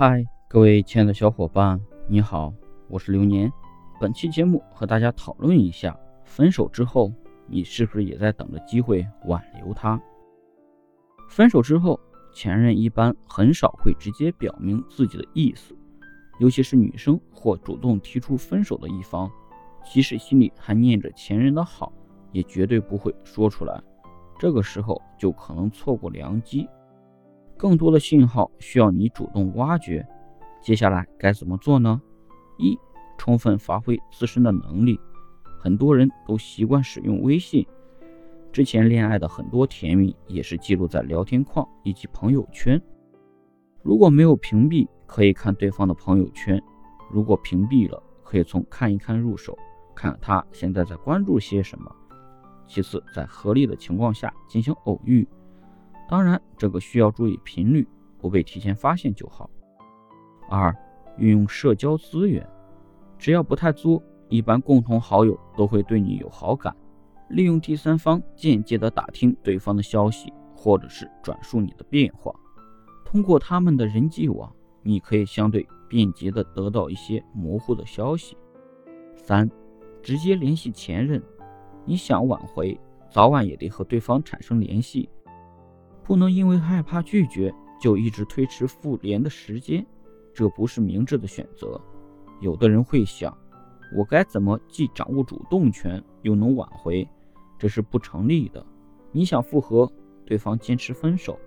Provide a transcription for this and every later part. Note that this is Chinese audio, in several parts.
嗨，各位亲爱的小伙伴，你好，我是流年。本期节目和大家讨论一下，分手之后，你是不是也在等着机会挽留他？分手之后，前任一般很少会直接表明自己的意思，尤其是女生或主动提出分手的一方，即使心里还念着前任的好，也绝对不会说出来。这个时候就可能错过良机。更多的信号需要你主动挖掘，接下来该怎么做呢？一、充分发挥自身的能力。很多人都习惯使用微信，之前恋爱的很多甜蜜也是记录在聊天框以及朋友圈。如果没有屏蔽，可以看对方的朋友圈；如果屏蔽了，可以从看一看入手，看他现在在关注些什么。其次，在合理的情况下进行偶遇。当然，这个需要注意频率，不被提前发现就好。二、运用社交资源，只要不太作，一般共同好友都会对你有好感。利用第三方间接的打听对方的消息，或者是转述你的变化，通过他们的人际网，你可以相对便捷的得到一些模糊的消息。三、直接联系前任，你想挽回，早晚也得和对方产生联系。不能因为害怕拒绝就一直推迟复联的时间，这不是明智的选择。有的人会想，我该怎么既掌握主动权又能挽回？这是不成立的。你想复合，对方坚持分手，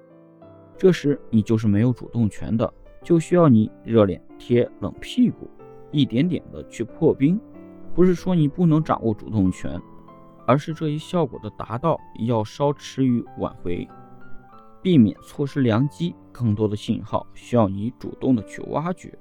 这时你就是没有主动权的，就需要你热脸贴冷屁股，一点点的去破冰。不是说你不能掌握主动权，而是这一效果的达到要稍迟于挽回。避免错失良机，更多的信号需要你主动的去挖掘。